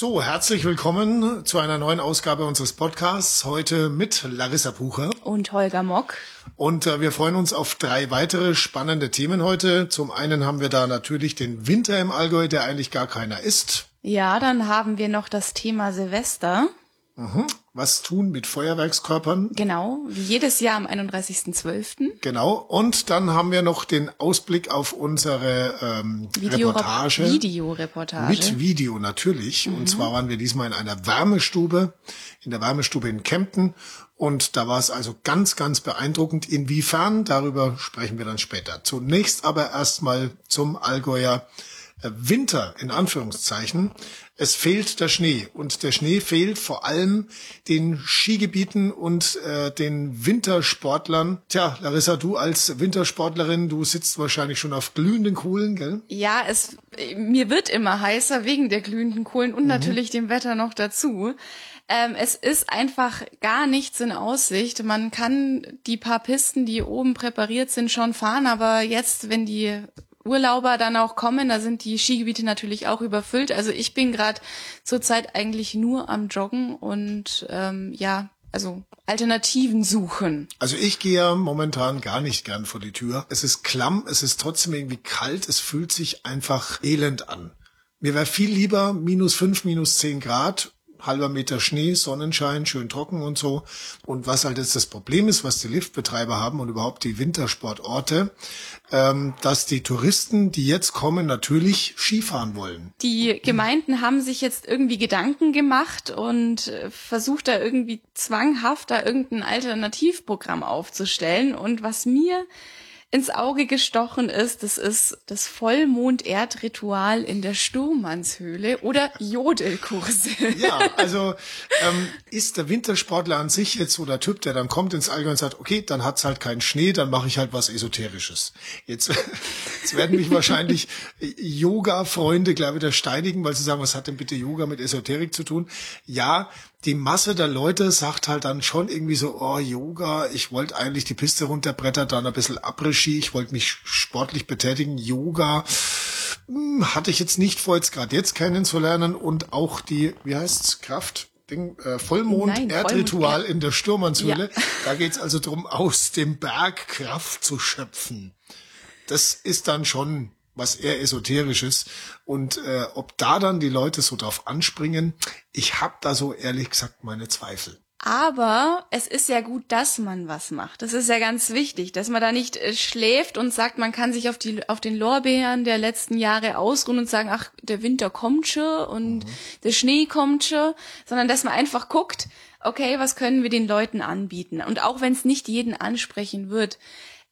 So, herzlich willkommen zu einer neuen Ausgabe unseres Podcasts. Heute mit Larissa Bucher. Und Holger Mock. Und äh, wir freuen uns auf drei weitere spannende Themen heute. Zum einen haben wir da natürlich den Winter im Allgäu, der eigentlich gar keiner ist. Ja, dann haben wir noch das Thema Silvester. Mhm. Was tun mit Feuerwerkskörpern? Genau, wie jedes Jahr am 31.12. Genau. Und dann haben wir noch den Ausblick auf unsere ähm, Video Reportage. Videoreportage. Mit Video natürlich. Mhm. Und zwar waren wir diesmal in einer Wärmestube, in der Wärmestube in Kempten. Und da war es also ganz, ganz beeindruckend. Inwiefern, darüber sprechen wir dann später. Zunächst aber erstmal zum Allgäuer Winter in Anführungszeichen. Es fehlt der Schnee und der Schnee fehlt vor allem den Skigebieten und äh, den Wintersportlern. Tja, Larissa, du als Wintersportlerin, du sitzt wahrscheinlich schon auf glühenden Kohlen, gell? Ja, es mir wird immer heißer wegen der glühenden Kohlen und mhm. natürlich dem Wetter noch dazu. Ähm, es ist einfach gar nichts in Aussicht. Man kann die paar Pisten, die oben präpariert sind, schon fahren, aber jetzt, wenn die Urlauber dann auch kommen. Da sind die Skigebiete natürlich auch überfüllt. Also ich bin gerade zurzeit eigentlich nur am Joggen und ähm, ja, also Alternativen suchen. Also ich gehe momentan gar nicht gern vor die Tür. Es ist klamm, es ist trotzdem irgendwie kalt, es fühlt sich einfach elend an. Mir wäre viel lieber minus fünf, minus zehn Grad halber Meter Schnee, Sonnenschein, schön trocken und so. Und was halt jetzt das Problem ist, was die Liftbetreiber haben und überhaupt die Wintersportorte, ähm, dass die Touristen, die jetzt kommen, natürlich Skifahren wollen. Die Gemeinden haben sich jetzt irgendwie Gedanken gemacht und äh, versucht da irgendwie zwanghaft da irgendein Alternativprogramm aufzustellen. Und was mir ins Auge gestochen ist, das ist das Vollmond-Erdritual in der Sturmannshöhle oder Jodelkurse. Ja, also ähm, ist der Wintersportler an sich jetzt so der Typ, der dann kommt ins Allgäu und sagt, okay, dann hat's halt keinen Schnee, dann mache ich halt was Esoterisches. Jetzt, jetzt werden mich wahrscheinlich Yoga-Freunde gleich wieder steinigen, weil sie sagen, was hat denn bitte Yoga mit Esoterik zu tun? Ja, die Masse der Leute sagt halt dann schon irgendwie so, oh, Yoga, ich wollte eigentlich die Piste runterbrettern, dann ein bisschen Après-Ski, ich wollte mich sportlich betätigen, Yoga hm, hatte ich jetzt nicht vor, jetzt gerade jetzt kennenzulernen und auch die, wie heißt's, Kraft, Ding, äh, Vollmond-Erdritual in der Sturmannshöhle. Ja. Da geht's also drum, aus dem Berg Kraft zu schöpfen. Das ist dann schon was eher esoterisches. Und äh, ob da dann die Leute so drauf anspringen, ich habe da so ehrlich gesagt meine Zweifel. Aber es ist ja gut, dass man was macht. Das ist ja ganz wichtig, dass man da nicht äh, schläft und sagt, man kann sich auf die auf den Lorbeeren der letzten Jahre ausruhen und sagen, ach, der Winter kommt schon und mhm. der Schnee kommt schon, sondern dass man einfach guckt, okay, was können wir den Leuten anbieten? Und auch wenn es nicht jeden ansprechen wird,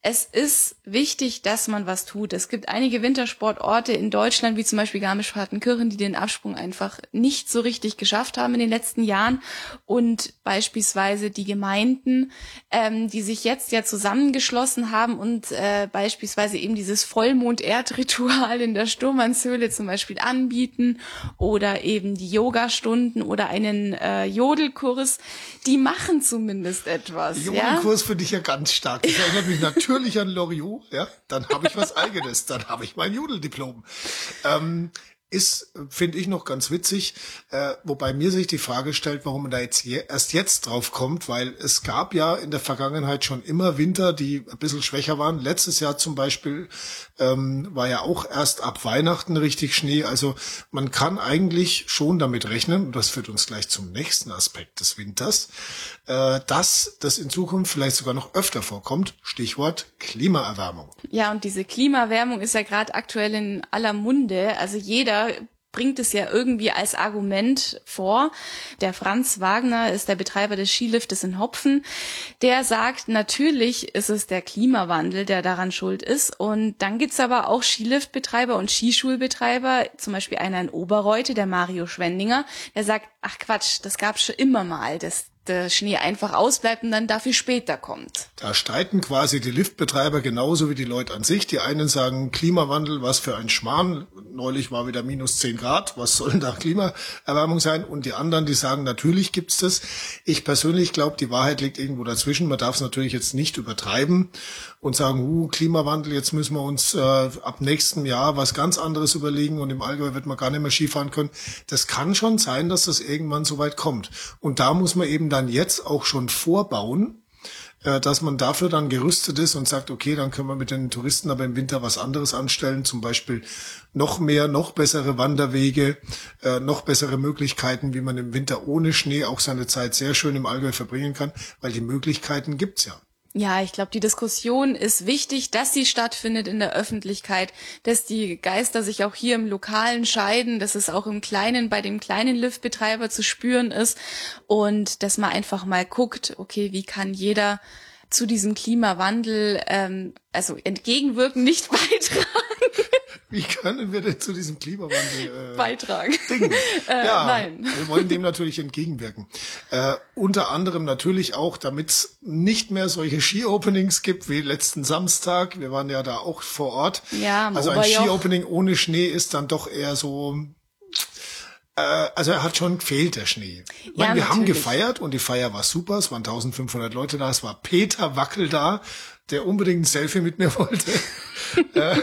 es ist wichtig, dass man was tut. Es gibt einige Wintersportorte in Deutschland, wie zum Beispiel Garmisch-Partenkirchen, die den Absprung einfach nicht so richtig geschafft haben in den letzten Jahren. Und beispielsweise die Gemeinden, ähm, die sich jetzt ja zusammengeschlossen haben und äh, beispielsweise eben dieses Vollmond-Erdritual in der Sturmannshöhle zum Beispiel anbieten oder eben die Yoga-Stunden oder einen äh, Jodelkurs, die machen zumindest etwas. Jodelkurs ja? finde ich ja ganz stark. Das erinnert mich natürlich natürlich an Loriot, ja, dann habe ich was eigenes, dann habe ich mein Judeldiplom. Ähm, ist, finde ich, noch ganz witzig, äh, wobei mir sich die Frage stellt, warum man da jetzt je, erst jetzt drauf kommt, weil es gab ja in der Vergangenheit schon immer Winter, die ein bisschen schwächer waren. Letztes Jahr zum Beispiel ähm, war ja auch erst ab Weihnachten richtig Schnee. Also man kann eigentlich schon damit rechnen, und das führt uns gleich zum nächsten Aspekt des Winters, äh, dass das in Zukunft vielleicht sogar noch öfter vorkommt. Stichwort Klimaerwärmung. Ja, und diese Klimaerwärmung ist ja gerade aktuell in aller Munde. Also jeder bringt es ja irgendwie als Argument vor. Der Franz Wagner ist der Betreiber des Skiliftes in Hopfen. Der sagt, natürlich ist es der Klimawandel, der daran schuld ist. Und dann gibt's aber auch Skiliftbetreiber und Skischulbetreiber, zum Beispiel einer in Oberreute, der Mario Schwendinger, der sagt, ach Quatsch, das gab's schon immer mal. Das der Schnee einfach ausbleibt und dann dafür später kommt. Da streiten quasi die Liftbetreiber genauso wie die Leute an sich. Die einen sagen Klimawandel, was für ein Schmarrn. Neulich war wieder minus zehn Grad. Was soll denn da Klimaerwärmung sein? Und die anderen, die sagen, natürlich gibt's das. Ich persönlich glaube, die Wahrheit liegt irgendwo dazwischen. Man darf es natürlich jetzt nicht übertreiben und sagen, uh, Klimawandel, jetzt müssen wir uns äh, ab nächstem Jahr was ganz anderes überlegen und im Allgäu wird man gar nicht mehr Skifahren können. Das kann schon sein, dass das irgendwann so weit kommt. Und da muss man eben dann jetzt auch schon vorbauen, äh, dass man dafür dann gerüstet ist und sagt, okay, dann können wir mit den Touristen aber im Winter was anderes anstellen, zum Beispiel noch mehr, noch bessere Wanderwege, äh, noch bessere Möglichkeiten, wie man im Winter ohne Schnee auch seine Zeit sehr schön im Allgäu verbringen kann, weil die Möglichkeiten gibt's ja. Ja, ich glaube, die Diskussion ist wichtig, dass sie stattfindet in der Öffentlichkeit, dass die Geister sich auch hier im Lokalen scheiden, dass es auch im Kleinen bei dem kleinen Liftbetreiber zu spüren ist und dass man einfach mal guckt, okay, wie kann jeder zu diesem Klimawandel ähm, also entgegenwirken, nicht beitragen. Wie können wir denn zu diesem Klimawandel äh, beitragen? Dingen? Äh, ja, nein. wir wollen dem natürlich entgegenwirken. Äh, unter anderem natürlich auch, damit es nicht mehr solche Ski-Openings gibt wie letzten Samstag. Wir waren ja da auch vor Ort. Ja, also ein Ski-Opening ohne Schnee ist dann doch eher so also er hat schon gefehlt, der Schnee. Ich meine, ja, wir natürlich. haben gefeiert und die Feier war super. Es waren 1500 Leute da. Es war Peter Wackel da, der unbedingt ein Selfie mit mir wollte. äh,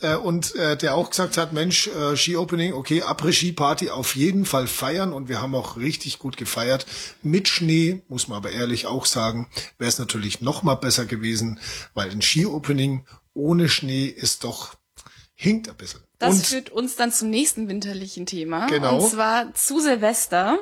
äh, und äh, der auch gesagt hat, Mensch, äh, Ski-Opening, okay, Après-Ski-Party auf jeden Fall feiern und wir haben auch richtig gut gefeiert. Mit Schnee, muss man aber ehrlich auch sagen, wäre es natürlich noch mal besser gewesen, weil ein Ski-Opening ohne Schnee ist doch, hinkt ein bisschen. Das und, führt uns dann zum nächsten winterlichen Thema. Genau. Und zwar zu Silvester.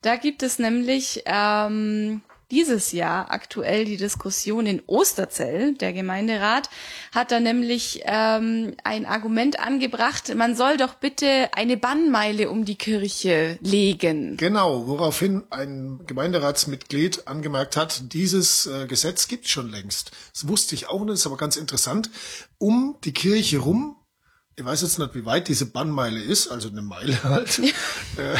Da gibt es nämlich ähm, dieses Jahr aktuell die Diskussion in Osterzell. Der Gemeinderat hat da nämlich ähm, ein Argument angebracht, man soll doch bitte eine Bannmeile um die Kirche legen. Genau, woraufhin ein Gemeinderatsmitglied angemerkt hat, dieses äh, Gesetz gibt schon längst. Das wusste ich auch nicht, ist aber ganz interessant. Um die Kirche rum ich weiß jetzt nicht, wie weit diese Bannmeile ist, also eine Meile halt, äh,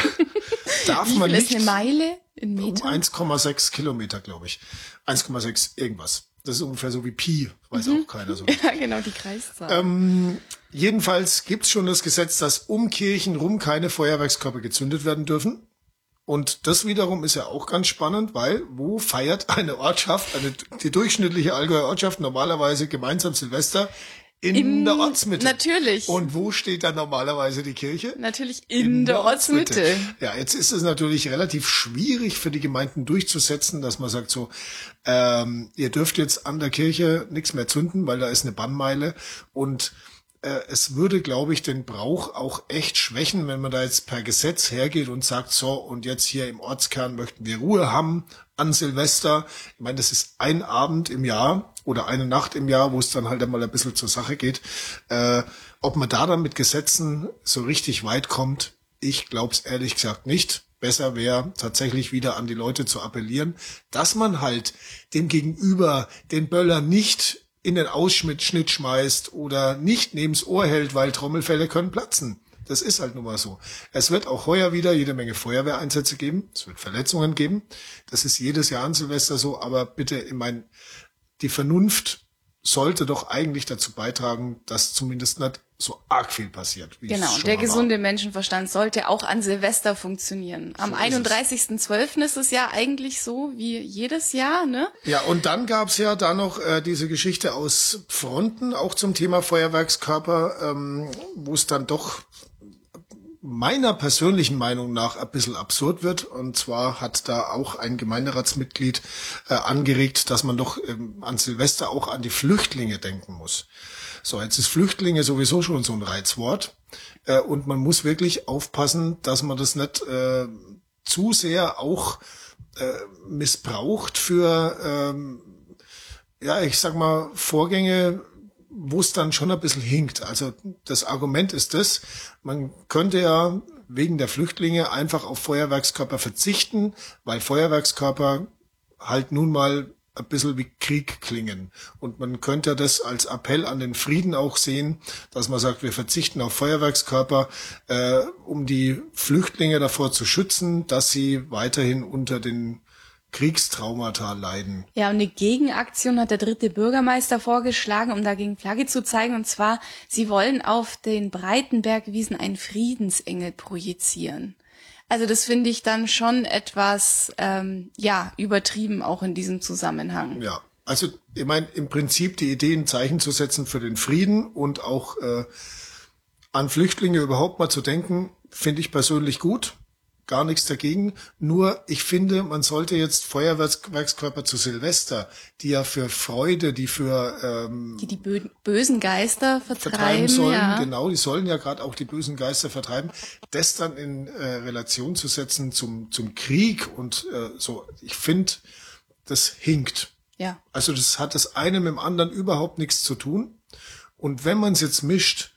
darf man nicht. Ist eine Meile in Meter? Um 1,6 Kilometer, glaube ich. 1,6 irgendwas. Das ist ungefähr so wie Pi, weiß mhm. auch keiner so. ja, genau, die Kreiszahl. Ähm, jedenfalls gibt's schon das Gesetz, dass um Kirchen rum keine Feuerwerkskörper gezündet werden dürfen. Und das wiederum ist ja auch ganz spannend, weil wo feiert eine Ortschaft, eine, die durchschnittliche Allgäuer Ortschaft normalerweise gemeinsam Silvester? In, in, der Ortsmitte. Natürlich. Und wo steht dann normalerweise die Kirche? Natürlich in, in der, der Ortsmitte. Ortsmitte. Ja, jetzt ist es natürlich relativ schwierig für die Gemeinden durchzusetzen, dass man sagt so, ähm, ihr dürft jetzt an der Kirche nichts mehr zünden, weil da ist eine Bannmeile und äh, es würde, glaube ich, den Brauch auch echt schwächen, wenn man da jetzt per Gesetz hergeht und sagt, so, und jetzt hier im Ortskern möchten wir Ruhe haben an Silvester. Ich meine, das ist ein Abend im Jahr oder eine Nacht im Jahr, wo es dann halt einmal ein bisschen zur Sache geht. Äh, ob man da dann mit Gesetzen so richtig weit kommt, ich glaube es ehrlich gesagt nicht. Besser wäre tatsächlich wieder an die Leute zu appellieren, dass man halt dem Gegenüber den Böller nicht in den Ausschnitt schmeißt oder nicht neben's Ohr hält, weil Trommelfälle können platzen. Das ist halt nun mal so. Es wird auch heuer wieder jede Menge Feuerwehreinsätze geben. Es wird Verletzungen geben. Das ist jedes Jahr an Silvester so. Aber bitte, ich meine, die Vernunft sollte doch eigentlich dazu beitragen, dass zumindest nicht so arg viel passiert. genau, der gesunde war. Menschenverstand sollte auch an Silvester funktionieren. Am so 31.12. ist es ja eigentlich so wie jedes Jahr, ne? Ja, und dann gab's ja da noch äh, diese Geschichte aus Fronten, auch zum Thema Feuerwerkskörper, ähm, wo es dann doch meiner persönlichen Meinung nach ein bisschen absurd wird. Und zwar hat da auch ein Gemeinderatsmitglied äh, angeregt, dass man doch ähm, an Silvester auch an die Flüchtlinge denken muss. So, jetzt ist Flüchtlinge sowieso schon so ein Reizwort. Äh, und man muss wirklich aufpassen, dass man das nicht äh, zu sehr auch äh, missbraucht für, ähm, ja, ich sag mal, Vorgänge, wo es dann schon ein bisschen hinkt. Also das Argument ist das, man könnte ja wegen der Flüchtlinge einfach auf Feuerwerkskörper verzichten, weil Feuerwerkskörper halt nun mal ein bisschen wie Krieg klingen. Und man könnte das als Appell an den Frieden auch sehen, dass man sagt, wir verzichten auf Feuerwerkskörper, äh, um die Flüchtlinge davor zu schützen, dass sie weiterhin unter den Kriegstraumata leiden. Ja, und eine Gegenaktion hat der dritte Bürgermeister vorgeschlagen, um dagegen Flagge zu zeigen. Und zwar, sie wollen auf den Breitenbergwiesen einen Friedensengel projizieren. Also das finde ich dann schon etwas, ähm, ja, übertrieben auch in diesem Zusammenhang. Ja, also ich meine, im Prinzip die Idee, ein Zeichen zu setzen für den Frieden und auch äh, an Flüchtlinge überhaupt mal zu denken, finde ich persönlich gut gar nichts dagegen. Nur ich finde, man sollte jetzt Feuerwerkskörper zu Silvester, die ja für Freude, die für ähm, die die bösen Geister vertreiben, vertreiben sollen, ja. genau, die sollen ja gerade auch die bösen Geister vertreiben, das dann in äh, Relation zu setzen zum zum Krieg und äh, so. Ich finde, das hinkt. Ja. Also das hat das eine mit dem anderen überhaupt nichts zu tun. Und wenn man es jetzt mischt,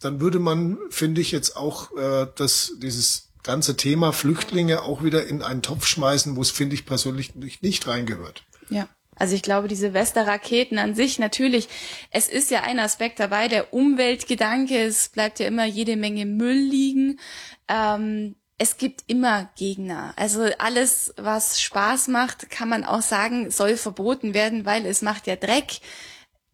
dann würde man, finde ich, jetzt auch äh, das dieses ganze Thema Flüchtlinge auch wieder in einen Topf schmeißen, wo es, finde ich, persönlich nicht, nicht reingehört. Ja. Also ich glaube, diese Westerraketen an sich natürlich, es ist ja ein Aspekt dabei, der Umweltgedanke, es bleibt ja immer jede Menge Müll liegen. Ähm, es gibt immer Gegner. Also alles, was Spaß macht, kann man auch sagen, soll verboten werden, weil es macht ja Dreck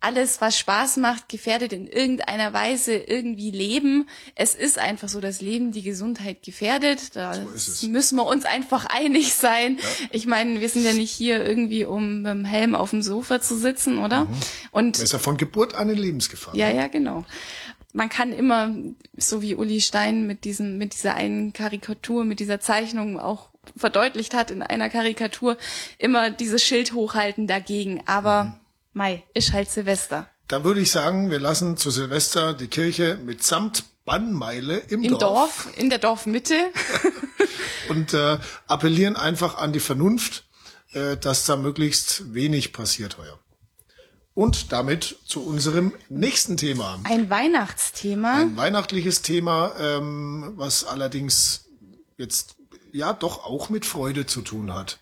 alles, was Spaß macht, gefährdet in irgendeiner Weise irgendwie Leben. Es ist einfach so, dass Leben die Gesundheit gefährdet. Da so müssen wir uns einfach einig sein. Ja. Ich meine, wir sind ja nicht hier irgendwie, um mit dem Helm auf dem Sofa zu sitzen, oder? Mhm. Und ist ja von Geburt an in Lebensgefahr. Ja, ja, genau. Man kann immer, so wie Uli Stein mit diesem, mit dieser einen Karikatur, mit dieser Zeichnung auch verdeutlicht hat in einer Karikatur, immer dieses Schild hochhalten dagegen. Aber mhm Mai ist halt Silvester. Da würde ich sagen, wir lassen zu Silvester die Kirche mitsamt Bannmeile im, Im Dorf. Dorf. In der Dorfmitte. und äh, appellieren einfach an die Vernunft, äh, dass da möglichst wenig passiert heuer. Und damit zu unserem nächsten Thema. Ein Weihnachtsthema. Ein weihnachtliches Thema, ähm, was allerdings jetzt ja doch auch mit Freude zu tun hat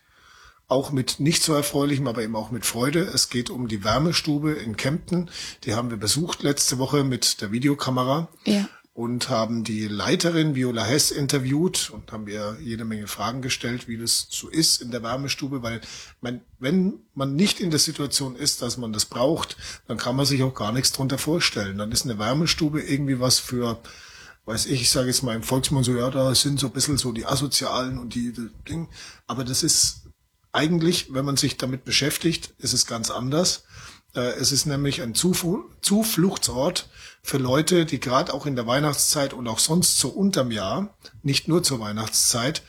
auch mit nicht so erfreulichem, aber eben auch mit Freude. Es geht um die Wärmestube in Kempten. Die haben wir besucht letzte Woche mit der Videokamera. Ja. Und haben die Leiterin Viola Hess interviewt und haben ihr jede Menge Fragen gestellt, wie das so ist in der Wärmestube, weil man, wenn man nicht in der Situation ist, dass man das braucht, dann kann man sich auch gar nichts drunter vorstellen. Dann ist eine Wärmestube irgendwie was für, weiß ich, ich sage jetzt mal im Volksmund so, ja, da sind so ein bisschen so die Asozialen und die, die Ding. Aber das ist eigentlich, wenn man sich damit beschäftigt, ist es ganz anders. Äh, es ist nämlich ein Zufluchtsort für Leute, die gerade auch in der Weihnachtszeit und auch sonst so unterm Jahr, nicht nur zur Weihnachtszeit,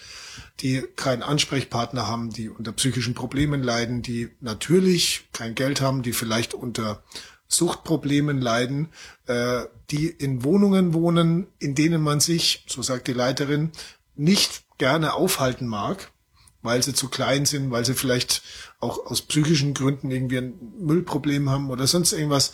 die keinen Ansprechpartner haben, die unter psychischen Problemen leiden, die natürlich kein Geld haben, die vielleicht unter Suchtproblemen leiden, äh, die in Wohnungen wohnen, in denen man sich, so sagt die Leiterin, nicht gerne aufhalten mag, weil sie zu klein sind, weil sie vielleicht auch aus psychischen Gründen irgendwie ein Müllproblem haben oder sonst irgendwas.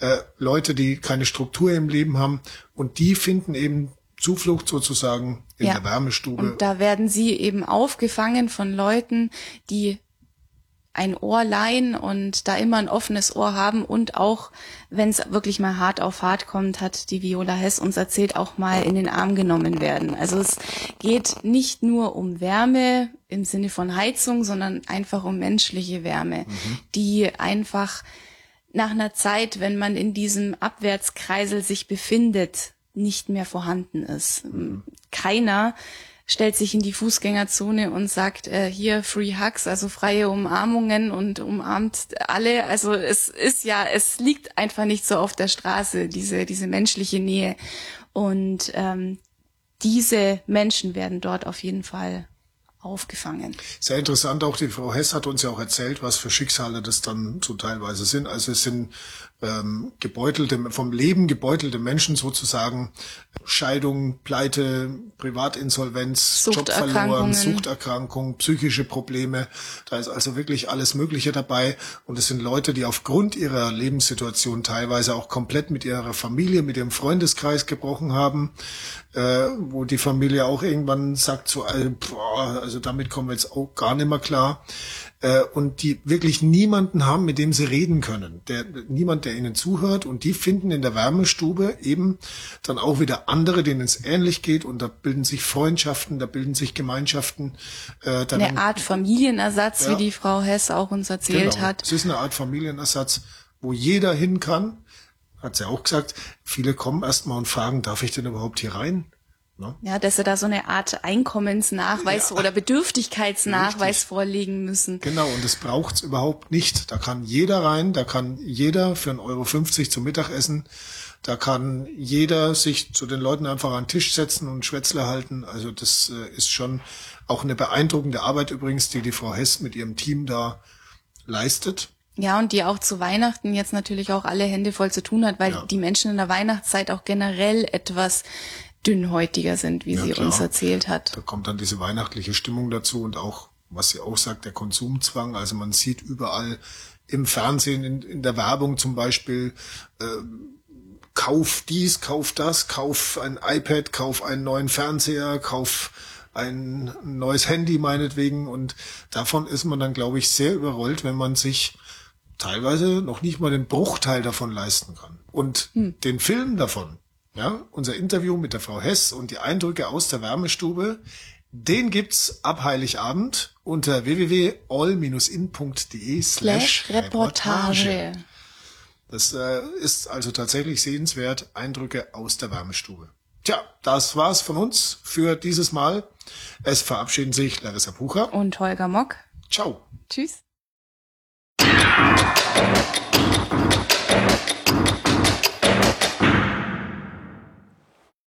Äh, Leute, die keine Struktur im Leben haben und die finden eben Zuflucht sozusagen in ja. der Wärmestube. Und da werden sie eben aufgefangen von Leuten, die ein Ohr leihen und da immer ein offenes Ohr haben und auch, wenn es wirklich mal hart auf hart kommt, hat die Viola Hess uns erzählt, auch mal in den Arm genommen werden. Also es geht nicht nur um Wärme im Sinne von Heizung, sondern einfach um menschliche Wärme, mhm. die einfach nach einer Zeit, wenn man in diesem Abwärtskreisel sich befindet, nicht mehr vorhanden ist. Mhm. Keiner stellt sich in die Fußgängerzone und sagt, äh, hier Free Hugs, also freie Umarmungen und umarmt alle. Also es ist ja, es liegt einfach nicht so auf der Straße, diese, diese menschliche Nähe. Und ähm, diese Menschen werden dort auf jeden Fall aufgefangen. Sehr interessant, auch die Frau Hess hat uns ja auch erzählt, was für Schicksale das dann so teilweise sind. Also es sind ähm, gebeutelte, vom Leben gebeutelte Menschen sozusagen, Scheidung, Pleite, Privatinsolvenz, Job verloren, Suchterkrankung, psychische Probleme. Da ist also wirklich alles Mögliche dabei. Und es sind Leute, die aufgrund ihrer Lebenssituation teilweise auch komplett mit ihrer Familie, mit ihrem Freundeskreis gebrochen haben, äh, wo die Familie auch irgendwann sagt so, also, boah, also damit kommen wir jetzt auch gar nicht mehr klar. äh, und die wirklich niemanden haben, mit dem sie reden können. Der, niemand, der ihnen zuhört und die finden in der Wärmestube eben dann auch wieder andere, denen es ähnlich geht und da bilden sich Freundschaften, da bilden sich Gemeinschaften. Äh, dann, eine Art Familienersatz, ja, wie die Frau Hess auch uns erzählt genau. hat. Es ist eine Art Familienersatz, wo jeder hin kann. Hat sie auch gesagt, viele kommen erstmal und fragen, darf ich denn überhaupt hier rein? Ne? Ja, dass sie da so eine Art Einkommensnachweis ja. oder Bedürftigkeitsnachweis Richtig. vorlegen müssen. Genau, und das braucht's überhaupt nicht. Da kann jeder rein, da kann jeder für 1,50 Euro zum Mittagessen, da kann jeder sich zu den Leuten einfach an den Tisch setzen und Schwätzle halten. Also das äh, ist schon auch eine beeindruckende Arbeit übrigens, die die Frau Hess mit ihrem Team da leistet. Ja, und die auch zu Weihnachten jetzt natürlich auch alle Hände voll zu tun hat, weil ja. die Menschen in der Weihnachtszeit auch generell etwas dünnhäutiger sind, wie ja, sie klar. uns erzählt hat. Da kommt dann diese weihnachtliche Stimmung dazu und auch, was sie auch sagt, der Konsumzwang. Also man sieht überall im Fernsehen, in, in der Werbung zum Beispiel, äh, kauf dies, kauf das, kauf ein iPad, kauf einen neuen Fernseher, kauf ein neues Handy meinetwegen. Und davon ist man dann, glaube ich, sehr überrollt, wenn man sich teilweise noch nicht mal den Bruchteil davon leisten kann. Und hm. den Film davon, ja, unser Interview mit der Frau Hess und die Eindrücke aus der Wärmestube, den gibt's ab Heiligabend unter www.all-in.de slash Reportage. Das äh, ist also tatsächlich sehenswert. Eindrücke aus der Wärmestube. Tja, das war's von uns für dieses Mal. Es verabschieden sich Larissa Pucher und Holger Mock. Ciao. Tschüss.